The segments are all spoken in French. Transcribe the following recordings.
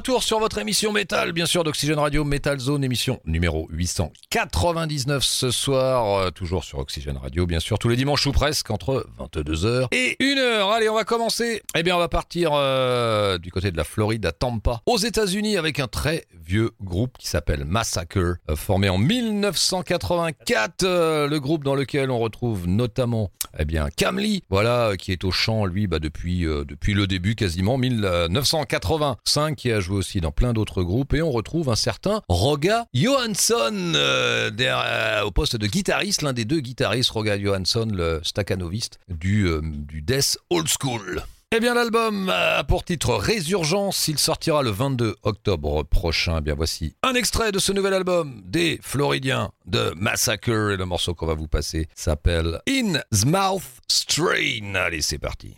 Retour sur votre émission Métal, bien sûr, d'Oxygène Radio Metal Zone, émission numéro 899 ce soir, euh, toujours sur Oxygène Radio, bien sûr, tous les dimanches ou presque, entre 22h et 1h. Allez, on va commencer. Eh bien, on va partir euh, du côté de la Floride, à Tampa, aux États-Unis, avec un très vieux groupe qui s'appelle Massacre, euh, formé en 1984, euh, le groupe dans lequel on retrouve notamment, eh bien, Camly, voilà, qui est au chant, lui, bah, depuis, depuis le début, quasiment, 1985, qui a joué aussi dans plein d'autres groupes, et on retrouve un certain Roga Johansson euh, euh, au poste de guitariste, l'un des deux guitaristes, Roga Johansson, le staccanoviste du, euh, du Death Old School. Eh bien, l'album a pour titre Résurgence. Il sortira le 22 octobre prochain. Eh bien, voici un extrait de ce nouvel album des Floridiens de Massacre. Et le morceau qu'on va vous passer s'appelle In the Mouth Strain. Allez, c'est parti.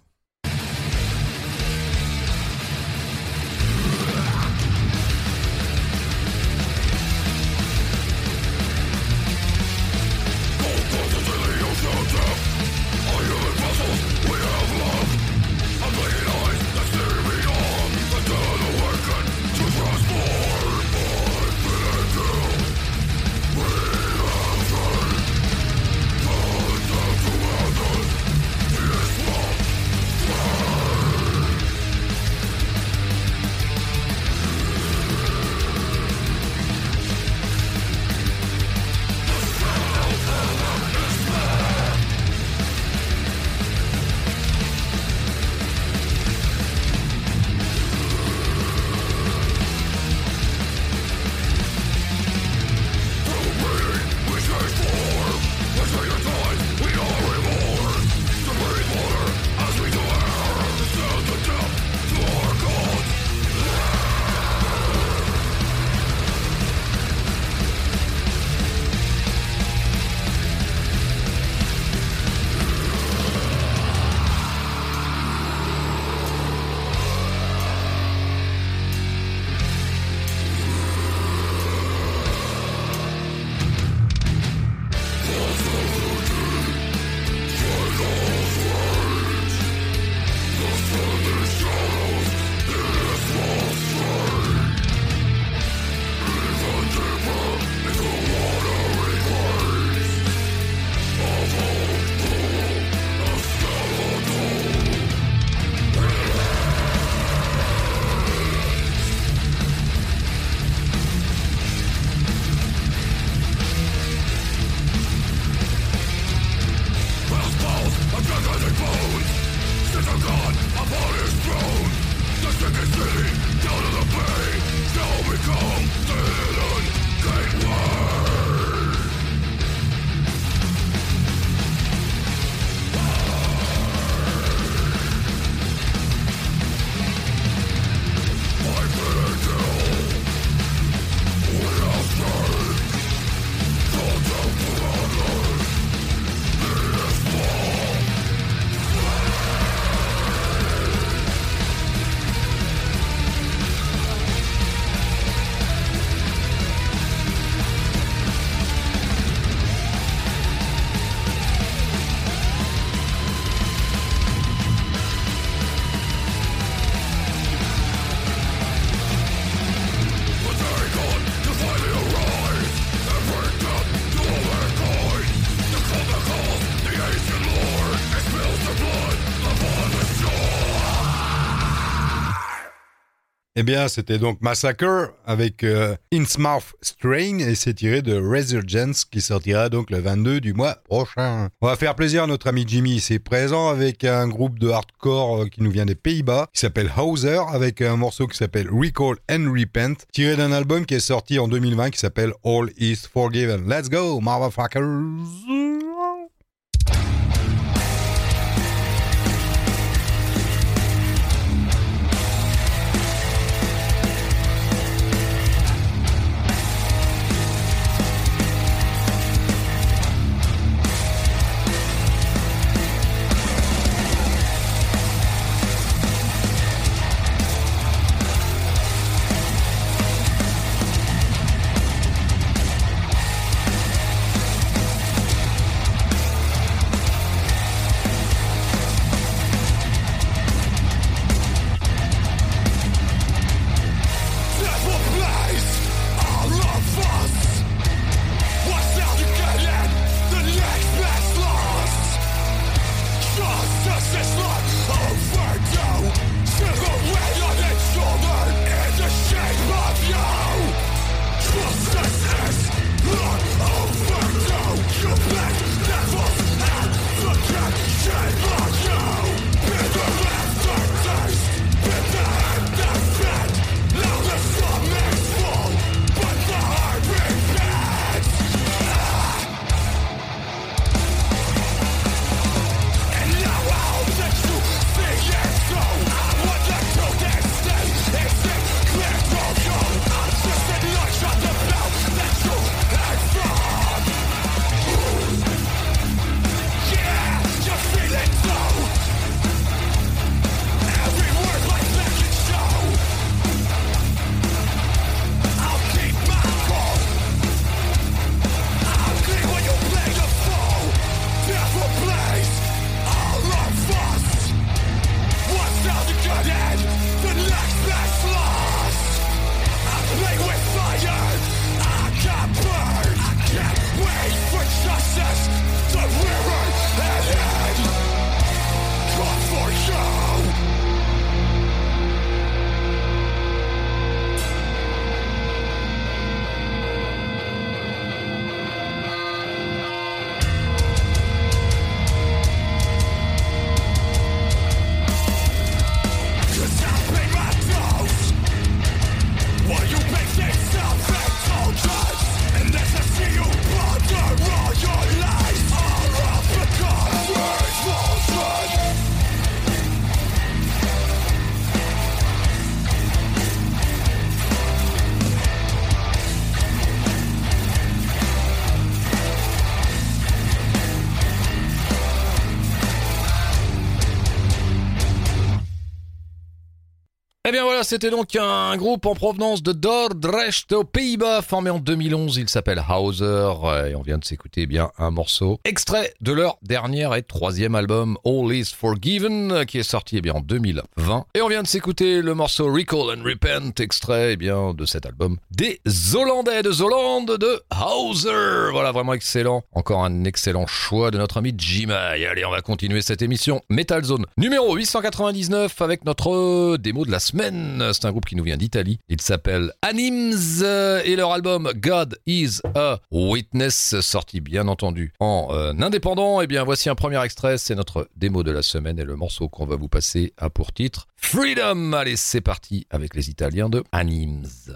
Eh bien, c'était donc Massacre avec euh, Innsmouth Strain et c'est tiré de Resurgence qui sortira donc le 22 du mois prochain. On va faire plaisir à notre ami Jimmy, c'est présent avec un groupe de hardcore euh, qui nous vient des Pays-Bas qui s'appelle Hauser avec un morceau qui s'appelle Recall and Repent tiré d'un album qui est sorti en 2020 qui s'appelle All Is Forgiven. Let's go, motherfuckers! C'était donc un groupe en provenance de Dordrecht aux Pays-Bas, formé en 2011. Il s'appelle Hauser et on vient de s'écouter bien un morceau extrait de leur dernier et troisième album All Is Forgiven qui est sorti eh bien en 2020. Et on vient de s'écouter le morceau Recall and Repent, extrait eh bien de cet album des Hollandais de Zolande de Hauser. Voilà, vraiment excellent. Encore un excellent choix de notre ami Jimai. Allez, on va continuer cette émission Metal Zone numéro 899 avec notre démo de la semaine c'est un groupe qui nous vient d'Italie. Il s'appelle Anims euh, et leur album God is a Witness, sorti bien entendu en euh, indépendant. Et eh bien voici un premier extrait, c'est notre démo de la semaine et le morceau qu'on va vous passer a pour titre Freedom. Allez, c'est parti avec les Italiens de Anims.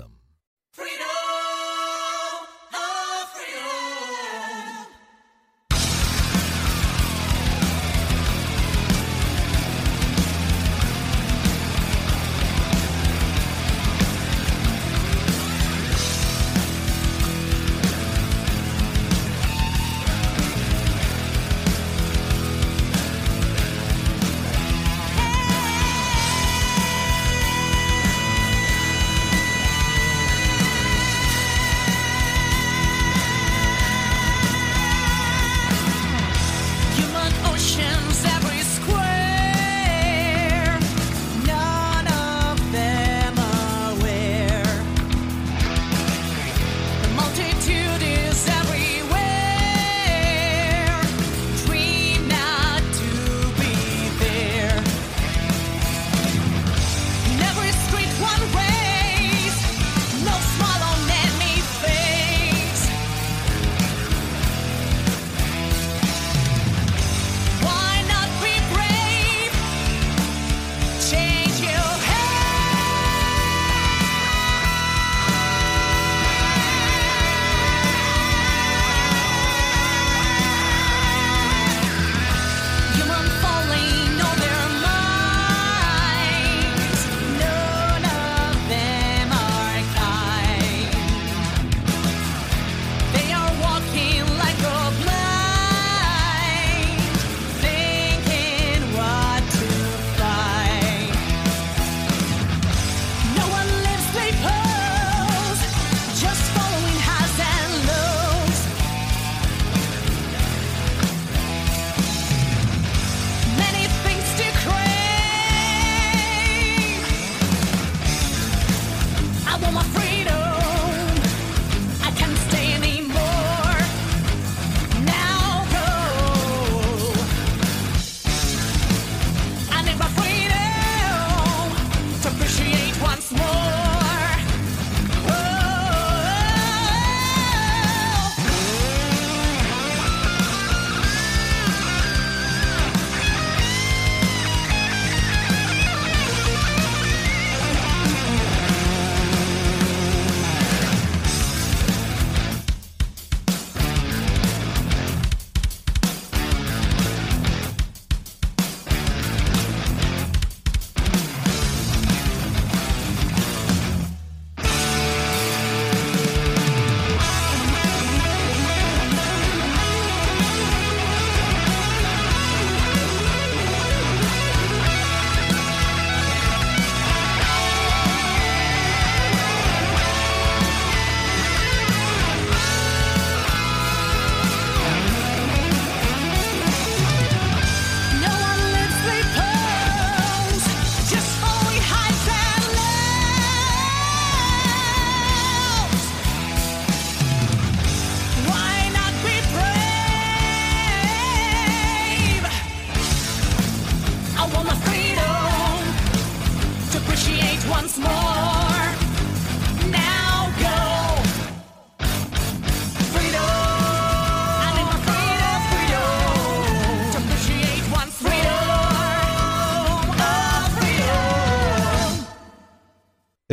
Once more.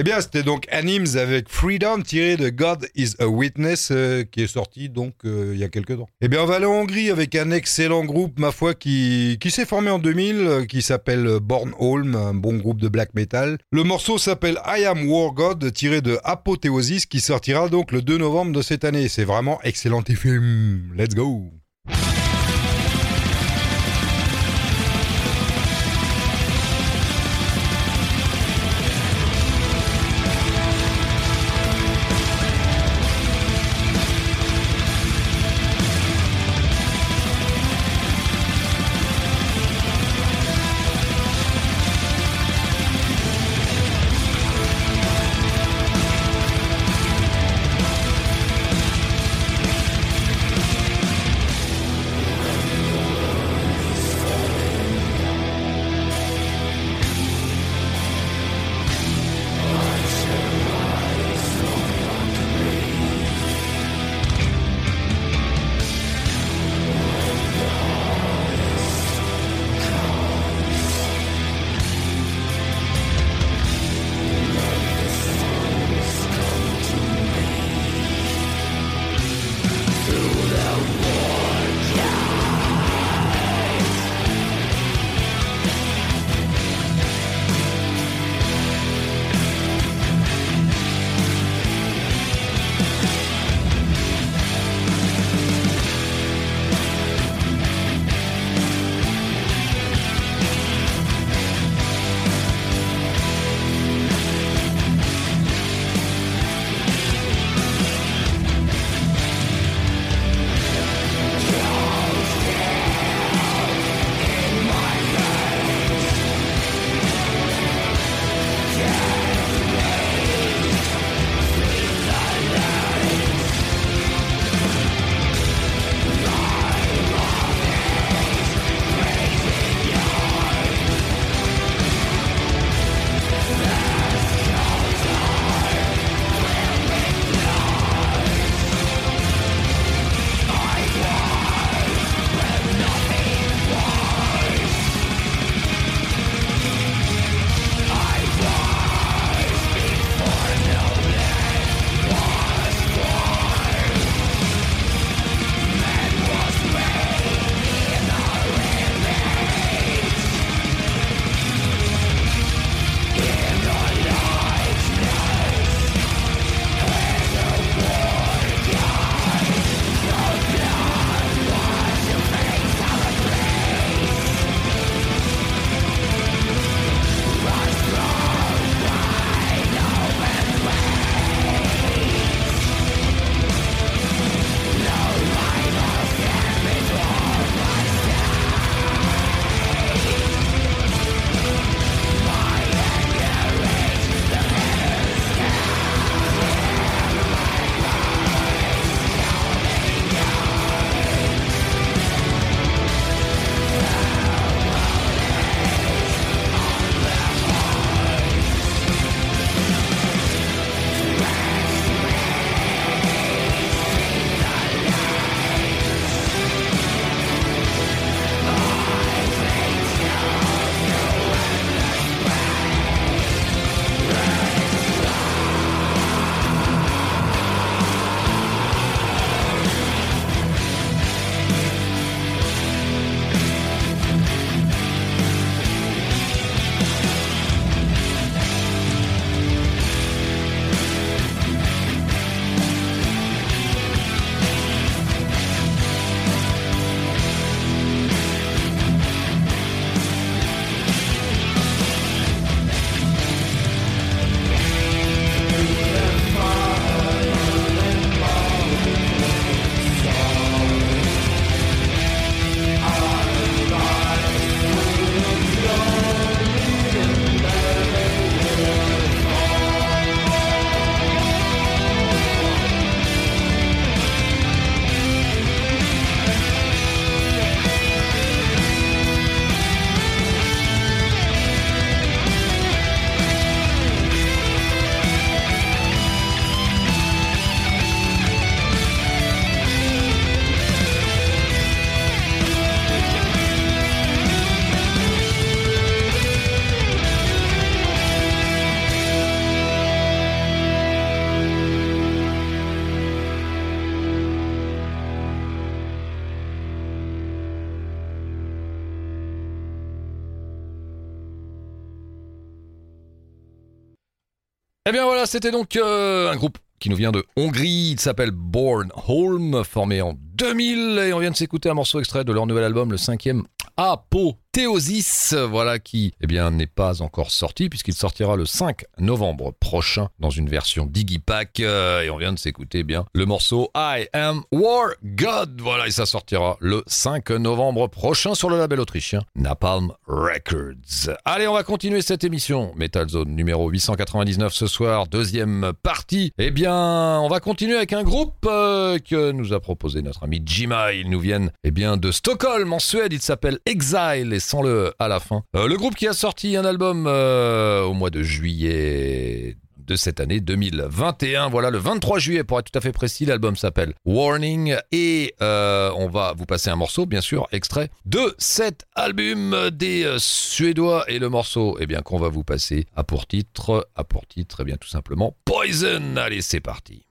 Eh bien, c'était donc Anims avec Freedom tiré de God is a Witness euh, qui est sorti donc euh, il y a quelques temps. Eh bien, on va aller en Hongrie avec un excellent groupe, ma foi, qui, qui s'est formé en 2000, euh, qui s'appelle Bornholm, un bon groupe de black metal. Le morceau s'appelle I Am War God tiré de Apothéosis qui sortira donc le 2 novembre de cette année. C'est vraiment excellent film. Let's go! Eh bien voilà, c'était donc euh, un groupe qui nous vient de Hongrie. Il s'appelle Born Home, formé en 2000 et on vient de s'écouter un morceau extrait de leur nouvel album, le cinquième Apothéosis, voilà qui eh bien n'est pas encore sorti puisqu'il sortira le 5 novembre prochain dans une version Digipack euh, et on vient de s'écouter eh bien le morceau I Am War God, voilà et ça sortira le 5 novembre prochain sur le label autrichien Napalm Records. Allez, on va continuer cette émission Metal Zone numéro 899 ce soir, deuxième partie. Eh bien, on va continuer avec un groupe euh, que nous a proposé notre ami Jima. Ils nous viennent eh bien de Stockholm en Suède. Il s'appelle Exile sans le à la fin. Euh, le groupe qui a sorti un album euh, au mois de juillet de cette année 2021. Voilà, le 23 juillet pour être tout à fait précis. L'album s'appelle Warning et euh, on va vous passer un morceau, bien sûr, extrait de cet album des Suédois et le morceau, eh bien, qu'on va vous passer à pour titre, à pour titre, eh bien, tout simplement Poison. Allez, c'est parti.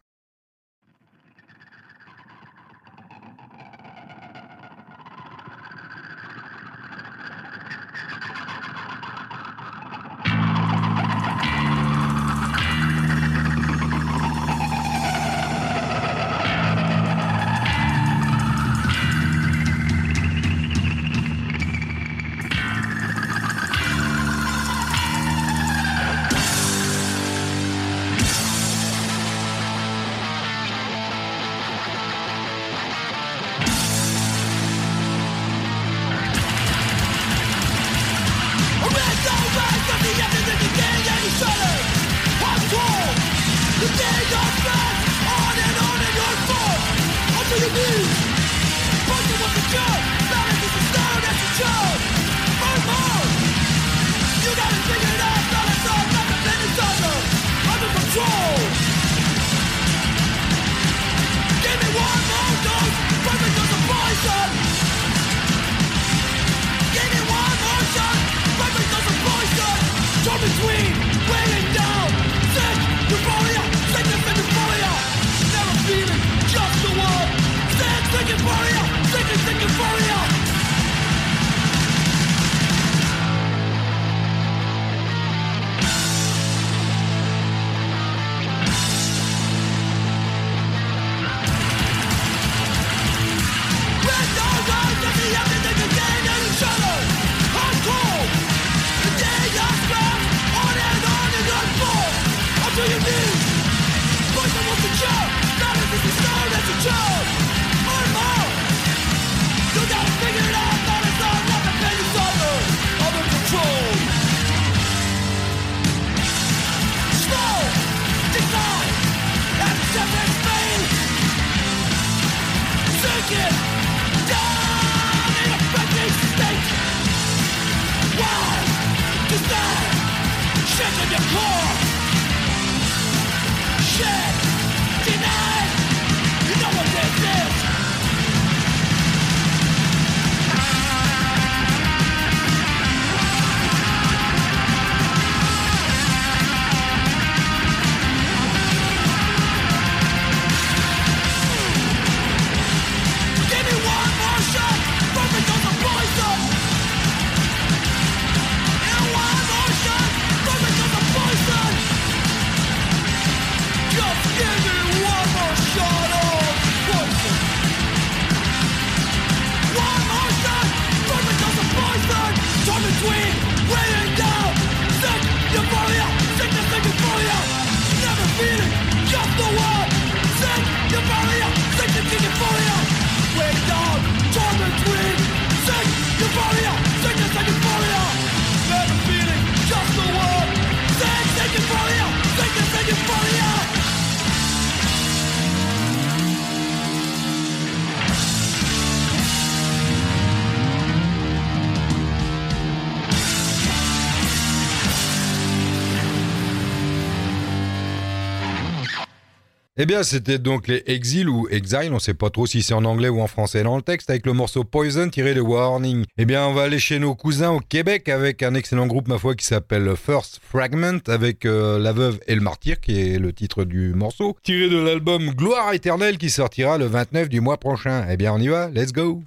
Eh bien, c'était donc les Exile ou Exile, on sait pas trop si c'est en anglais ou en français dans le texte, avec le morceau Poison tiré de Warning. Eh bien, on va aller chez nos cousins au Québec avec un excellent groupe, ma foi, qui s'appelle First Fragment, avec euh, La Veuve et le Martyr, qui est le titre du morceau, tiré de l'album Gloire éternelle qui sortira le 29 du mois prochain. Eh bien, on y va, let's go!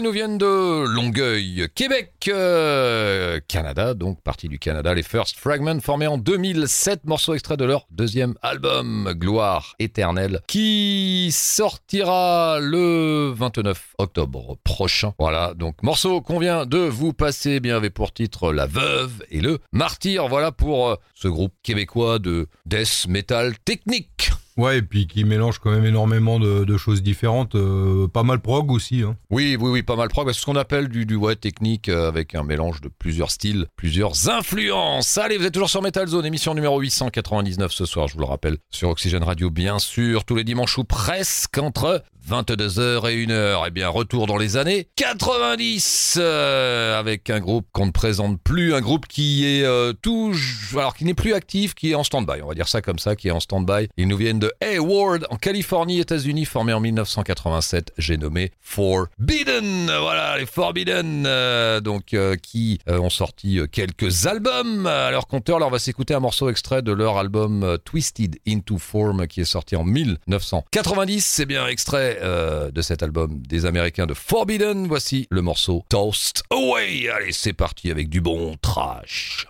Nous viennent de Longueuil, Québec, euh, Canada, donc partie du Canada. Les First Fragments formés en 2007, morceau extrait de leur deuxième album, Gloire éternelle, qui sortira le 29 octobre prochain. Voilà, donc morceau qu'on vient de vous passer, bien avait pour titre La Veuve et le Martyr. Voilà pour euh, ce groupe québécois de death metal technique. Ouais, et puis qui mélange quand même énormément de, choses différentes. euh, pas mal prog aussi. Hein. Oui, oui, oui, pas mal prog. C'est ce qu'on appelle du, du technique euh, avec un mélange de plusieurs styles, plusieurs influences. Allez, vous êtes toujours sur Metal Zone, émission numéro 899 ce soir, je vous le rappelle, sur Oxygène Radio, bien sûr, tous les dimanches ou presque entre 22h et 1h. Eh bien, retour dans les années 90 euh, avec un groupe qu'on ne présente plus, un groupe qui est euh, tout, alors qui n'est plus actif, qui est en stand-by. On va dire ça comme ça, qui est en stand-by. Ils nous viennent de Hayward en Californie, États-Unis, formé en 1987. J'ai nommé Forbidden. Voilà, les Forbidden, euh, donc qui ont sorti quelques albums à leur compteur. Alors, on va s'écouter un morceau extrait de leur album Twisted into Form qui est sorti en 1990. C'est bien extrait euh, de cet album des Américains de Forbidden. Voici le morceau Toast Away. Allez, c'est parti avec du bon trash.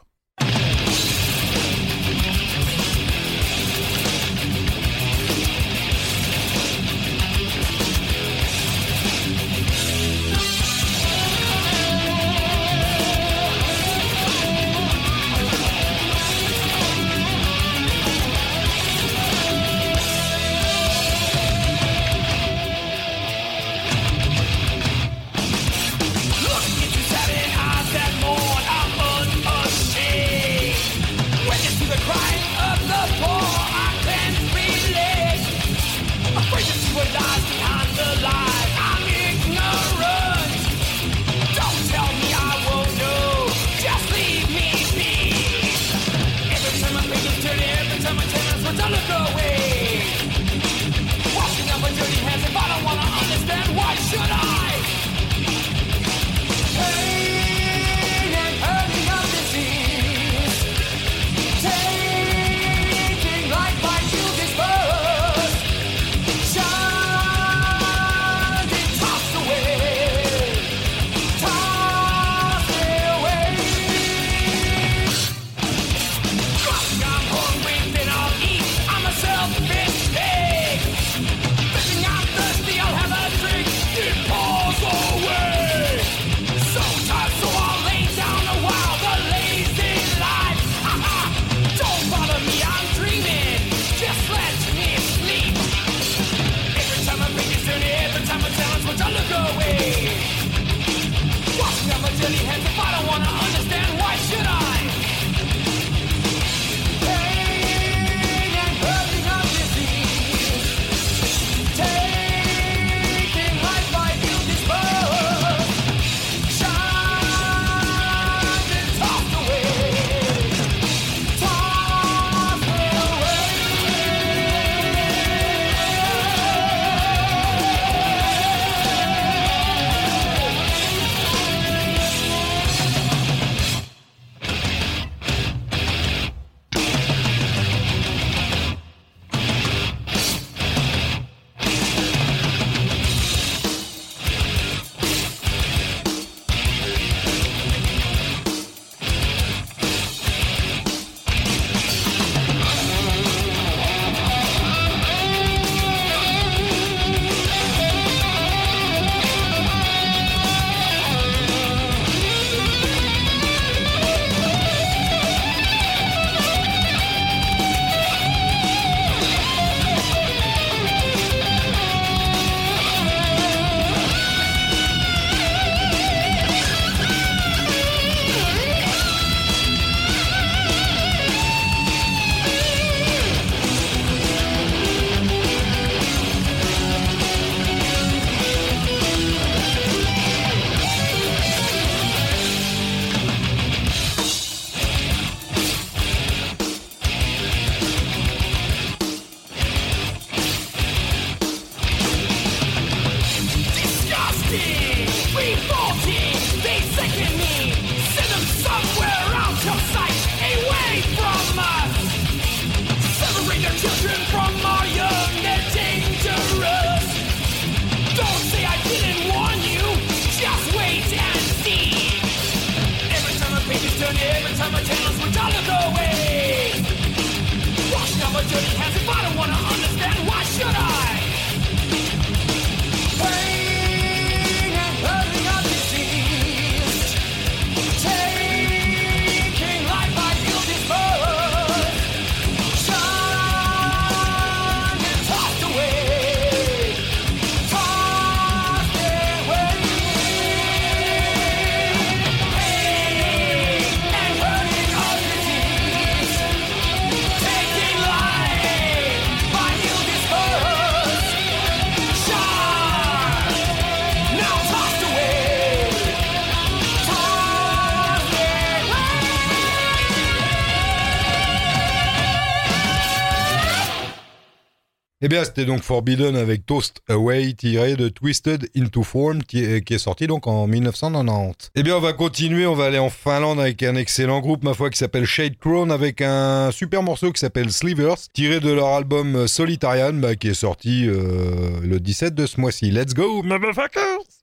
Eh bien, c'était donc Forbidden avec Toast Away tiré de Twisted Into Form qui est, sorti donc en 1990. Eh bien, on va continuer, on va aller en Finlande avec un excellent groupe, ma foi, qui s'appelle Shade Crown avec un super morceau qui s'appelle Slivers tiré de leur album Solitarian bah, qui est sorti euh, le 17 de ce mois-ci. Let's go, motherfuckers!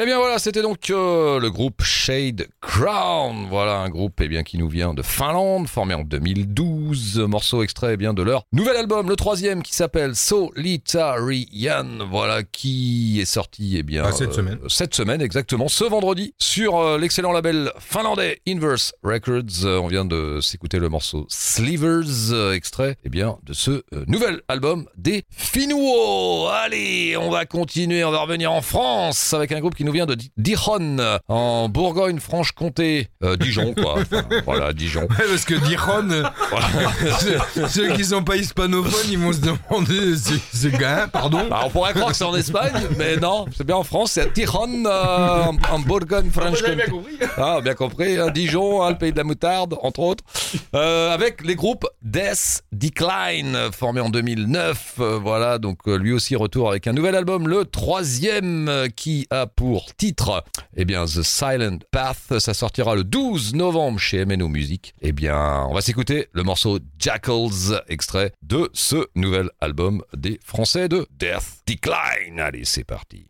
Eh bien voilà, c'était donc euh, le groupe Shade Crown. Voilà un groupe eh bien qui nous vient de Finlande, formé en 2012. Morceau extrait eh bien de leur nouvel album, le troisième qui s'appelle Solitarian. Voilà qui est sorti eh bien Ah, cette semaine. cette semaine exactement, ce vendredi sur euh, l'excellent label finlandais Inverse Records. Euh, on vient de s'écouter le morceau Slivers, euh, extrait eh bien de ce euh, nouvel album des Finnois. Allez, on va continuer, on va revenir en France avec un groupe qui nous vient de Di- Dijon, en Bourgogne-Franche-Comté. Euh, Dijon, quoi. Enfin, voilà, Dijon. Ouais, parce que Dijon, euh, ceux, ceux qui sont pas hispanophones, ils vont se demander c'est c'est gars, pardon. Bah, on pourrait croire que c'est en Espagne, mais non, c'est bien en France, c'est à Dijon, euh, en, en Bourgogne-Franche-Comté. Ah, bien compris, hein, Dijon, hein, le pays de la moutarde, entre autres. Euh, avec les groupes Death Decline, formé en 2009. Euh, voilà, donc euh, lui aussi retour avec un nouvel album, le troisième, euh, qui a pour titre, eh bien, The Silent Path. Ça sortira le 12 novembre chez MNO Music. Eh bien, on va s'écouter le morceau Jackals, extrait de ce nouvel album des Français de Death Decline. Allez, c'est parti.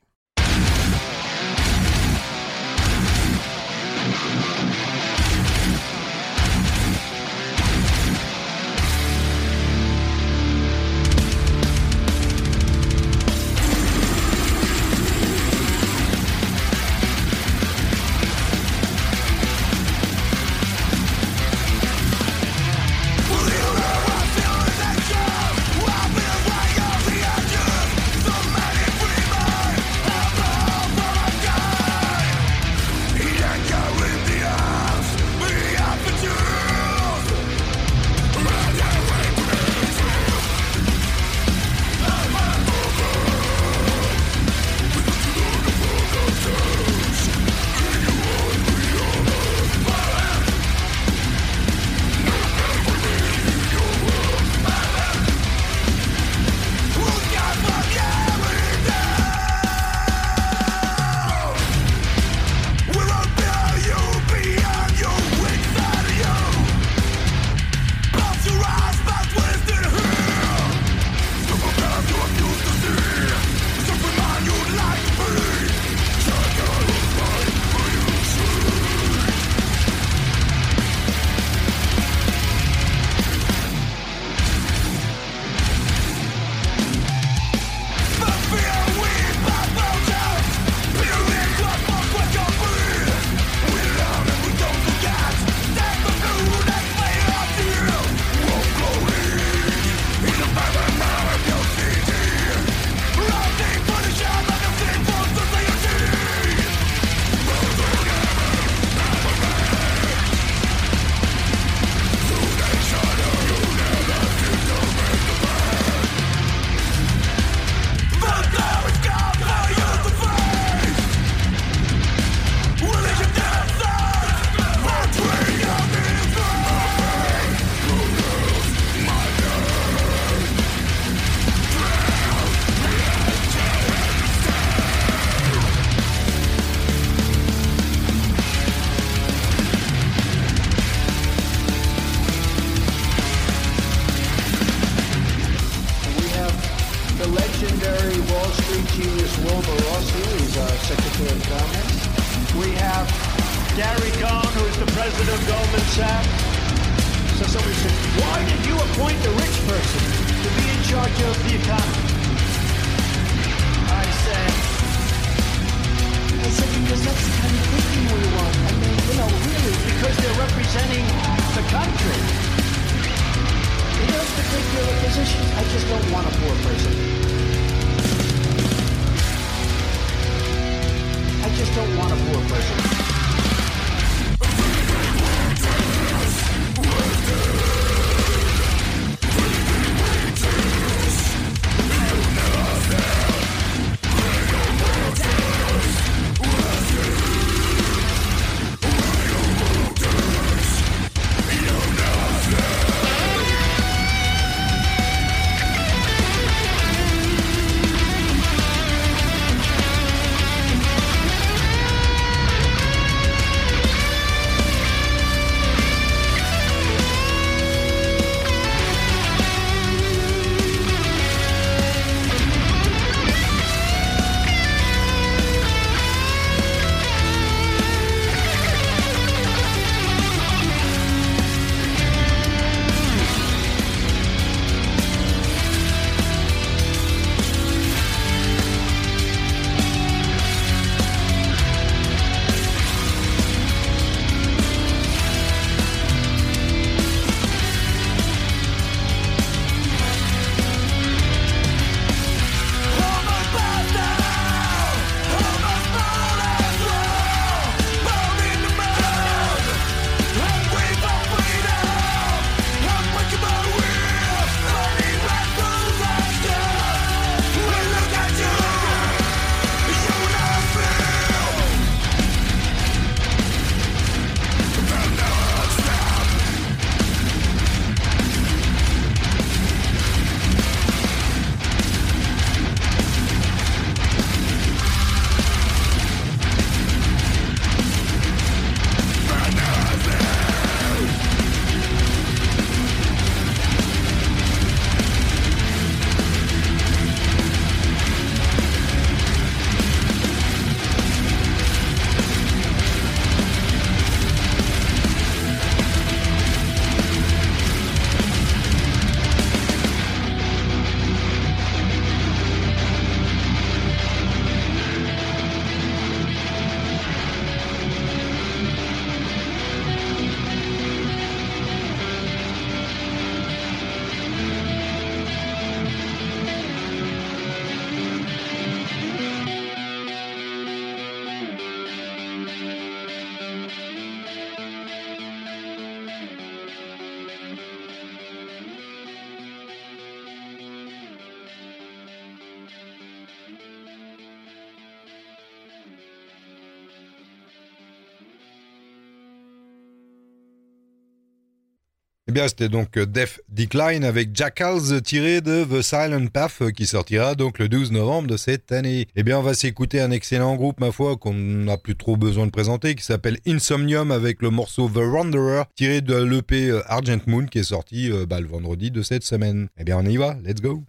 Eh bien, c'était donc euh, Death Decline avec Jackals tiré de The Silent Path euh, qui sortira donc le 12 novembre de cette année. Eh bien, on va s'écouter un excellent groupe, ma foi, qu'on n'a plus trop besoin de présenter, qui s'appelle Insomnium avec le morceau The Wanderer tiré de l'EP euh, Argent Moon qui est sorti bah, le vendredi de cette semaine. Eh bien, on y va, let's go!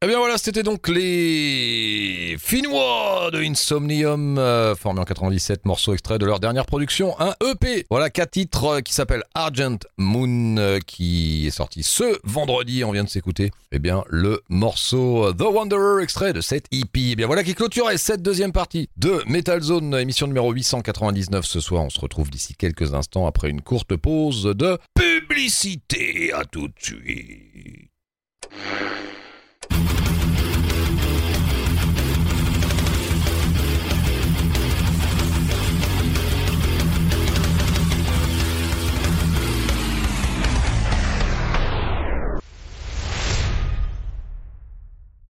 Eh bien voilà, c'était donc les Finnois de Insomnium, euh, formés en 97, morceaux extraits de leur dernière production, un EP. Voilà, quatre titres euh, qui s'appellent Argent Moon, euh, qui est sorti ce vendredi, on vient de s'écouter. Eh bien, le morceau euh, The Wanderer, extrait de cette EP. Eh bien voilà qui clôturait cette deuxième partie de Metal Zone, émission numéro 899 ce soir. On se retrouve d'ici quelques instants après une courte pause de publicité. À tout de suite. «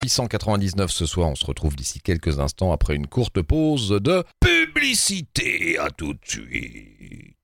899 ce soir, on se retrouve d'ici quelques instants après une courte pause de publicité. À tout de suite.